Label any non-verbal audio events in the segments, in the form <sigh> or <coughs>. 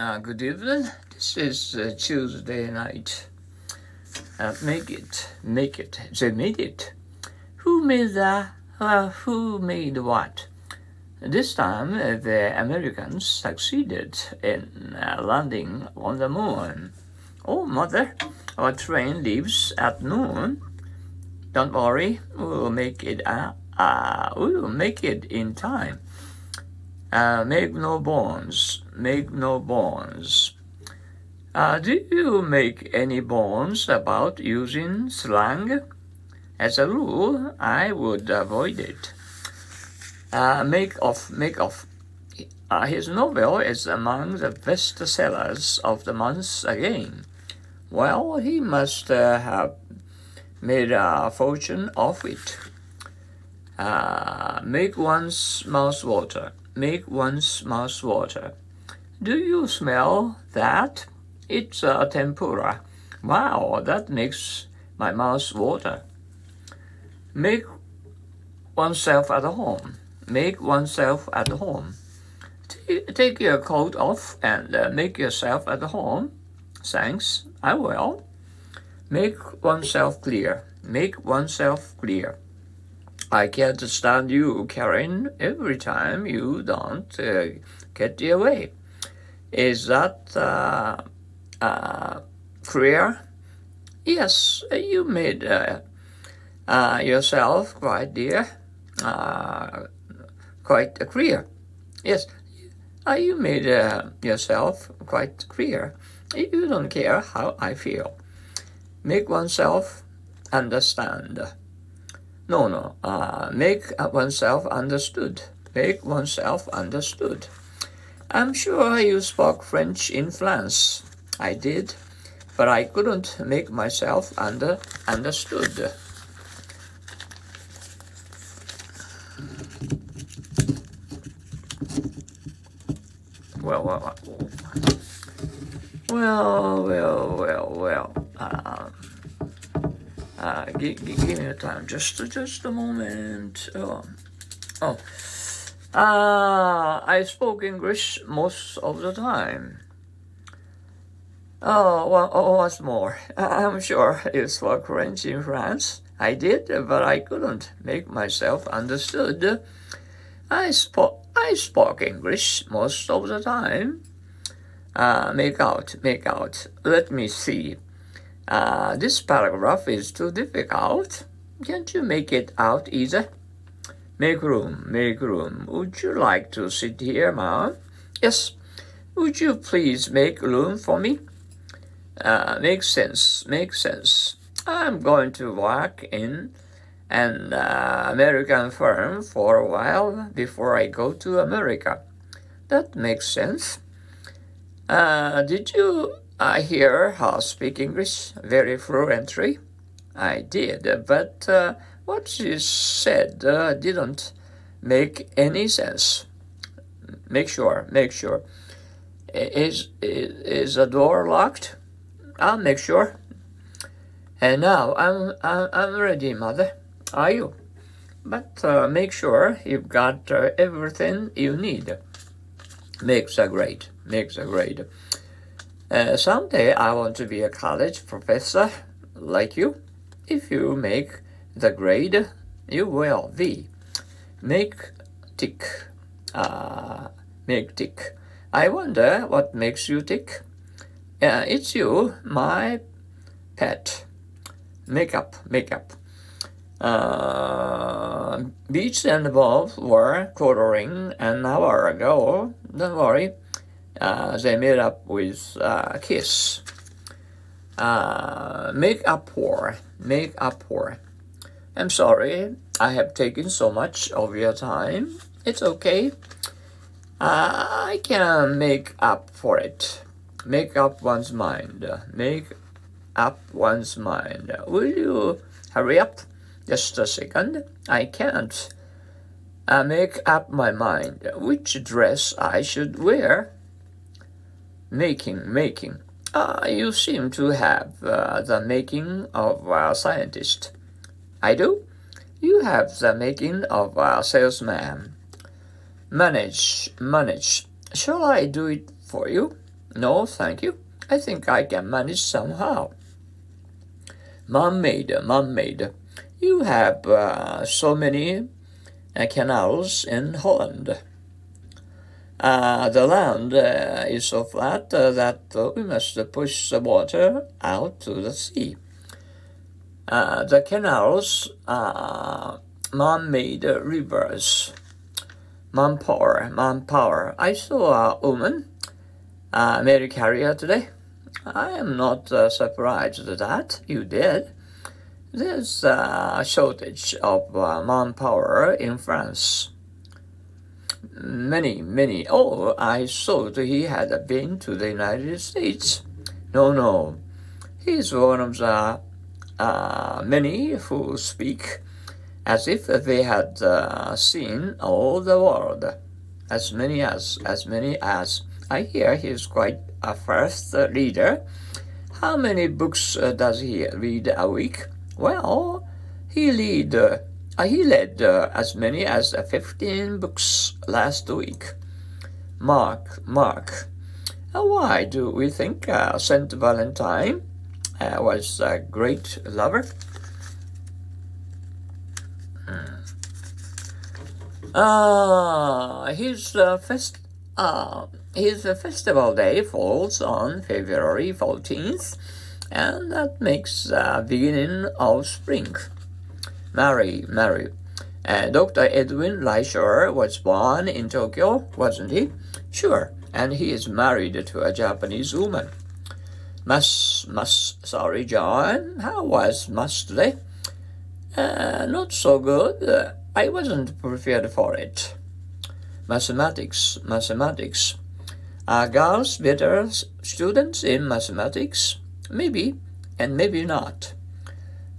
Uh, good evening. This is uh, Tuesday night. Uh, make it, make it. They made it. Who made that? Uh, who made what? This time, uh, the Americans succeeded in uh, landing on the moon. Oh, mother, our train leaves at noon. Don't worry, we'll make it. Uh, uh, we'll make it in time. Make no bones, make no bones. Uh, do you make any bones about using slang? As a rule, I would avoid it. Uh, make off, make off. Uh, his novel is among the best sellers of the month again. Well, he must uh, have made a fortune off it. Uh, make one's mouth water make one's mouth water. Do you smell that? It's a tempura. Wow, that makes my mouth water. Make oneself at home. Make oneself at home. T- take your coat off and uh, make yourself at home. Thanks, I will. Make oneself clear. Make oneself clear. I can't stand you, Karen, every time you don't uh, get your way. Is that uh, uh, clear? Yes, you made uh, uh, yourself quite dear, uh, quite clear. Yes, you made yourself quite clear. You don't care how I feel. Make oneself understand. No, no. Uh, make oneself understood. Make oneself understood. I'm sure you spoke French in France. I did, but I couldn't make myself under understood. Well, well, well, well, well, well. Um, uh, give, give, me a time, just just a moment. Oh, oh. Uh, I spoke English most of the time. Oh, well, oh, what's more, <laughs> I'm sure you spoke French in France. I did, but I couldn't make myself understood. I spoke, I spoke English most of the time. Uh, make out, make out. Let me see. Uh, this paragraph is too difficult. Can't you make it out easier? Make room, make room. Would you like to sit here, ma'am? Yes. Would you please make room for me? Uh, makes sense, makes sense. I'm going to work in an uh, American firm for a while before I go to America. That makes sense. Uh, did you I hear her speak English very fluently. I did, but uh, what she said uh, didn't make any sense. Make sure, make sure. Is, is, is the door locked? I'll make sure. And now I'm, I'm, ready, Mother. Are you? But uh, make sure you've got uh, everything you need. Makes a great, makes a great. Uh, someday I want to be a college professor like you. If you make the grade, you will be. Make tick. Uh, make tick. I wonder what makes you tick. Uh, it's you, my pet. Make Makeup, makeup. Uh, Beach and Bob were quartering an hour ago. Don't worry uh, they made up with uh, Kiss. Uh, make up for, make up for. I'm sorry, I have taken so much of your time. It's okay. Uh, I can make up for it. Make up one's mind. Make up one's mind. Will you hurry up? Just a second. I can't. I make up my mind which dress I should wear. Making, making. Ah, you seem to have uh, the making of a scientist. I do? You have the making of a salesman. Manage, manage. Shall I do it for you? No, thank you. I think I can manage somehow. Mom-made, mom-made. You have uh, so many uh, canals in Holland. Uh, the land uh, is so flat uh, that we must push the water out to the sea. Uh, the canals are man-made rivers. Manpower, manpower. I saw a woman, uh, Mary Carrier, today. I am not surprised at that. You did. There's a shortage of manpower in France many, many. Oh, I thought he had been to the United States. No, no. He's one of the uh, many who speak as if they had uh, seen all the world. As many as, as many as. I hear he's quite a fast reader. How many books uh, does he read a week? Well, he read uh, he read uh, as many as 15 books last week. Mark, Mark. Why do we think Saint Valentine uh, was a great lover? Hmm. Uh, his, fest- his festival day falls on February 14th, and that makes the beginning of spring. Mary, Mary. Uh, Dr. Edwin Reischauer was born in Tokyo, wasn't he? Sure, and he is married to a Japanese woman. Mas, mas, sorry, John. How was today? Uh, not so good. I wasn't prepared for it. Mathematics, mathematics. Are girls better students in mathematics? Maybe, and maybe not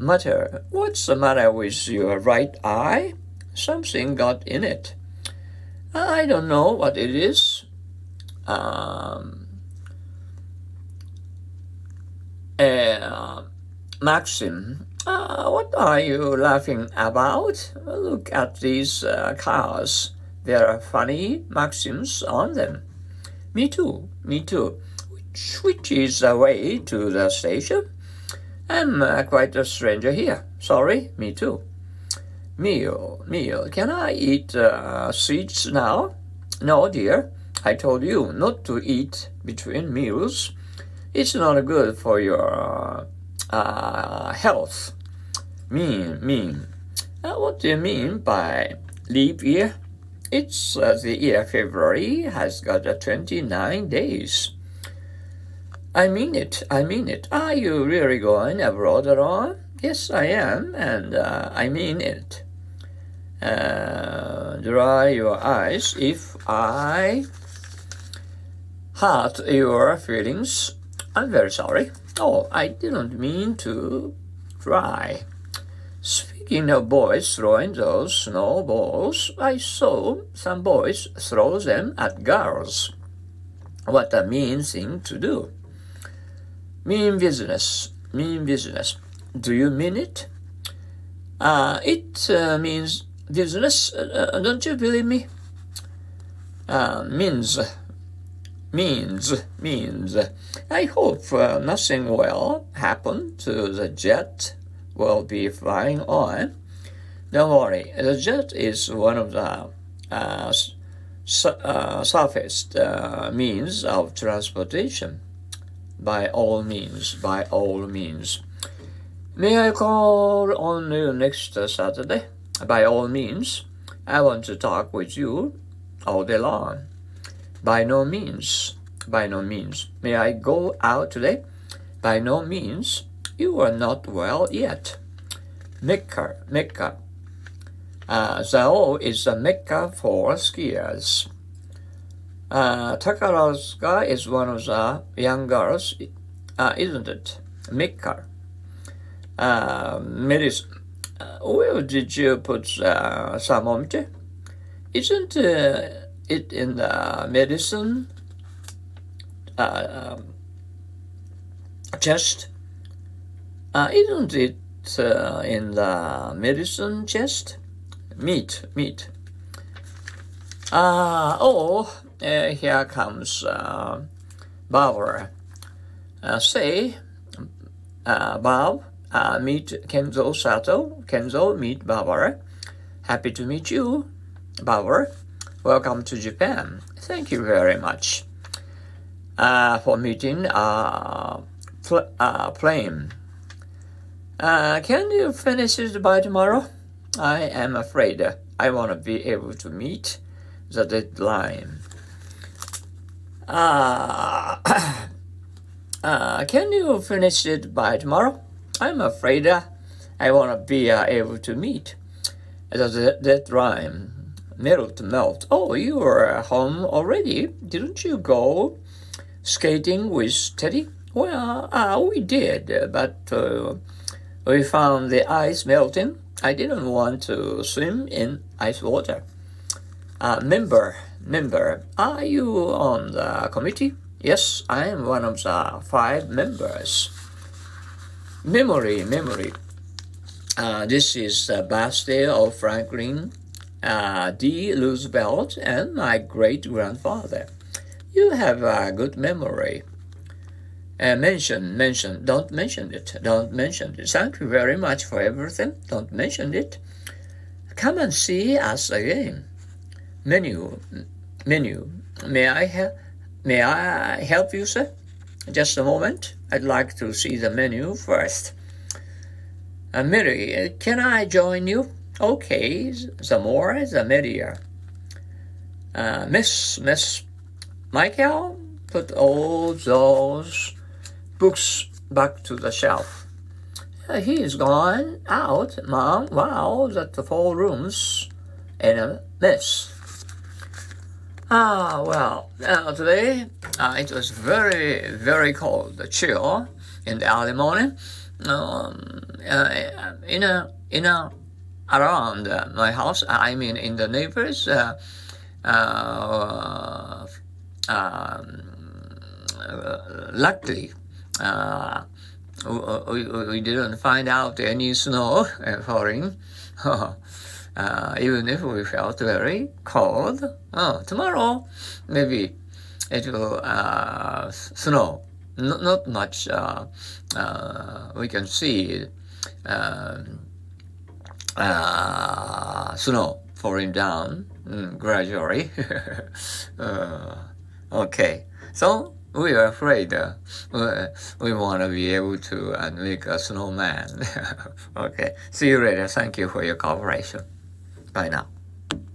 matter? What's the matter with your right eye? Something got in it. I don't know what it is. Um, uh, Maxim, uh, what are you laughing about? Look at these uh, cars. There are funny maxims on them. Me too, me too. Which, which is the way to the station? I'm uh, quite a stranger here. Sorry, me too. Meal, meal. Can I eat uh, sweets now? No, dear. I told you not to eat between meals. It's not good for your uh, health. Mean, mean. Uh, what do you mean by leap year? It's uh, the year February has got 29 days. I mean it. I mean it. Are you really going abroad at all? Yes, I am, and uh, I mean it. Uh, dry your eyes if I hurt your feelings. I'm very sorry. Oh, I didn't mean to try. Speaking of boys throwing those snowballs, I saw some boys throw them at girls. What a mean thing to do. Mean business. Mean business. Do you mean it? Uh, it uh, means business. Uh, uh don't you believe me? Uh, means. Means. Means. I hope uh, nothing will happen to the jet we'll be flying on. Don't worry. The jet is one of the uh, safest means of transportation by all means, by all means. May I call on you next Saturday? By all means. I want to talk with you all day long. By no means. By no means. May I go out today? By no means. You are not well yet. Mecca, Mecca. Uh, Zao is a Mecca for skiers. Uh, Takarazuka is one of the young girls, uh, isn't it? Mika. Uh, medicine. Uh, where did you put uh, Samomte? Isn't uh, it in the medicine uh, um, chest? Uh, isn't it uh, in the medicine chest? Meat, meat. Uh, oh, uh, here comes uh, Barbara. Uh, say, uh, Bob, uh, meet Kenzo Sato. Kenzo, meet Barbara. Happy to meet you, Barbara. Welcome to Japan. Thank you very much uh, for meeting uh, pl- uh, plane. Uh, can you finish it by tomorrow? I am afraid I want to be able to meet the deadline. Uh, <coughs> uh, can you finish it by tomorrow? I'm afraid I want to be uh, able to meet the deadline. Melt, melt. Oh, you are home already? Didn't you go skating with Teddy? Well, uh, we did, but uh, we found the ice melting. I didn't want to swim in ice water. Uh, member, member, are you on the committee? Yes, I am one of the five members. Memory, memory. Uh, this is the birthday of Franklin uh, D. Roosevelt and my great grandfather. You have a good memory. Uh, mention, mention, don't mention it, don't mention it. Thank you very much for everything, don't mention it. Come and see us again. Menu, menu. May I help? May I help you, sir? Just a moment. I'd like to see the menu first. Uh, Mary, can I join you? Okay, the merrier. Uh, Miss, Miss Michael, put all those books back to the shelf. Uh, he is gone out, Mom. Wow, that the four rooms in a mess. Ah, well, uh, today uh, it was very, very cold, the chill in the early morning. Um, uh, in a in a around uh, my house, I mean in the neighbors, uh, uh, um, luckily, we, we didn't find out any snow <laughs> falling. <laughs> Uh, even if we felt very cold. Oh, tomorrow, maybe it will uh, snow. N- not much uh, we can see um, snow falling down mm, gradually. <laughs> okay, so we are afraid uh, we want to be able to uh, make a snowman. <laughs> okay, see you later. Thank you for your cooperation. Bye now.